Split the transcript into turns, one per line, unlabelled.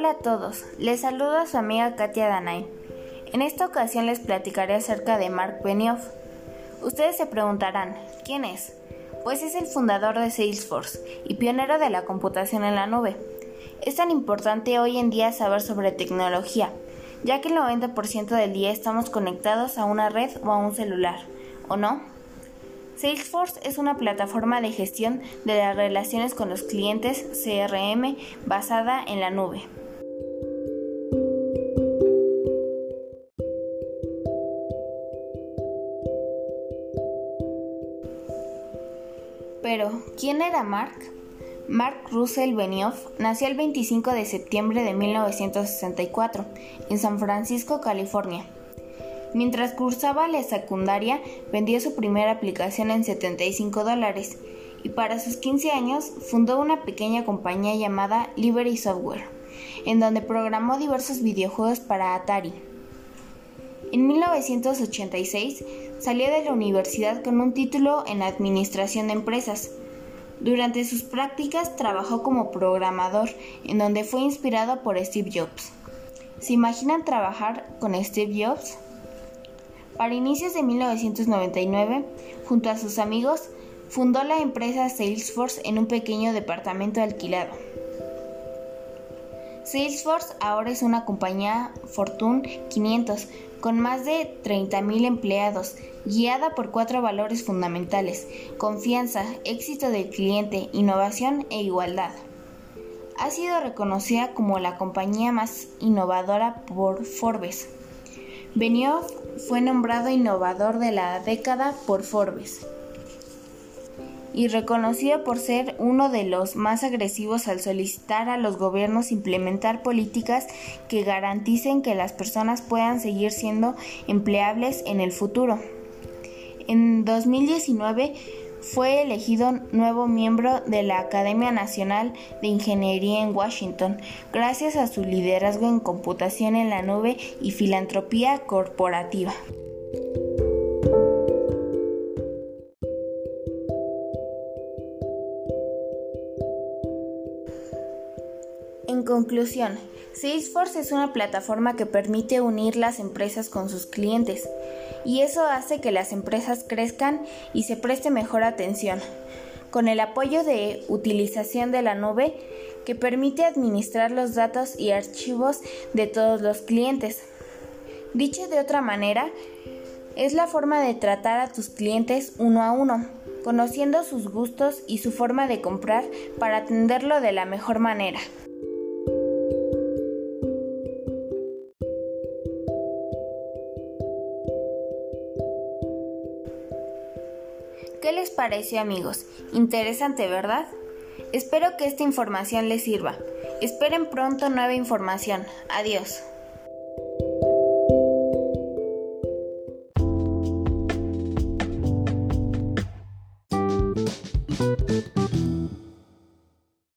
Hola a todos, les saluda su amiga Katia Danay. En esta ocasión les platicaré acerca de Mark Benioff. Ustedes se preguntarán, ¿quién es? Pues es el fundador de Salesforce y pionero de la computación en la nube. Es tan importante hoy en día saber sobre tecnología, ya que el 90% del día estamos conectados a una red o a un celular, ¿o no? Salesforce es una plataforma de gestión de las relaciones con los clientes CRM basada en la nube. Pero, ¿quién era Mark? Mark Russell Benioff nació el 25 de septiembre de 1964 en San Francisco, California. Mientras cursaba la secundaria, vendió su primera aplicación en 75 dólares y para sus 15 años fundó una pequeña compañía llamada Liberty Software, en donde programó diversos videojuegos para Atari. En 1986 salió de la universidad con un título en Administración de Empresas. Durante sus prácticas trabajó como programador, en donde fue inspirado por Steve Jobs. ¿Se imaginan trabajar con Steve Jobs? Para inicios de 1999, junto a sus amigos, fundó la empresa Salesforce en un pequeño departamento alquilado. Salesforce ahora es una compañía Fortune 500 con más de 30.000 empleados, guiada por cuatro valores fundamentales, confianza, éxito del cliente, innovación e igualdad. Ha sido reconocida como la compañía más innovadora por Forbes. Benioff fue nombrado innovador de la década por Forbes y reconocido por ser uno de los más agresivos al solicitar a los gobiernos implementar políticas que garanticen que las personas puedan seguir siendo empleables en el futuro. En 2019 fue elegido nuevo miembro de la Academia Nacional de Ingeniería en Washington, gracias a su liderazgo en computación en la nube y filantropía corporativa. En conclusión, Salesforce es una plataforma que permite unir las empresas con sus clientes y eso hace que las empresas crezcan y se preste mejor atención, con el apoyo de utilización de la nube que permite administrar los datos y archivos de todos los clientes. Dicho de otra manera, es la forma de tratar a tus clientes uno a uno, conociendo sus gustos y su forma de comprar para atenderlo de la mejor manera. ¿Qué les pareció amigos? Interesante, ¿verdad? Espero que esta información les sirva. Esperen pronto nueva información. Adiós.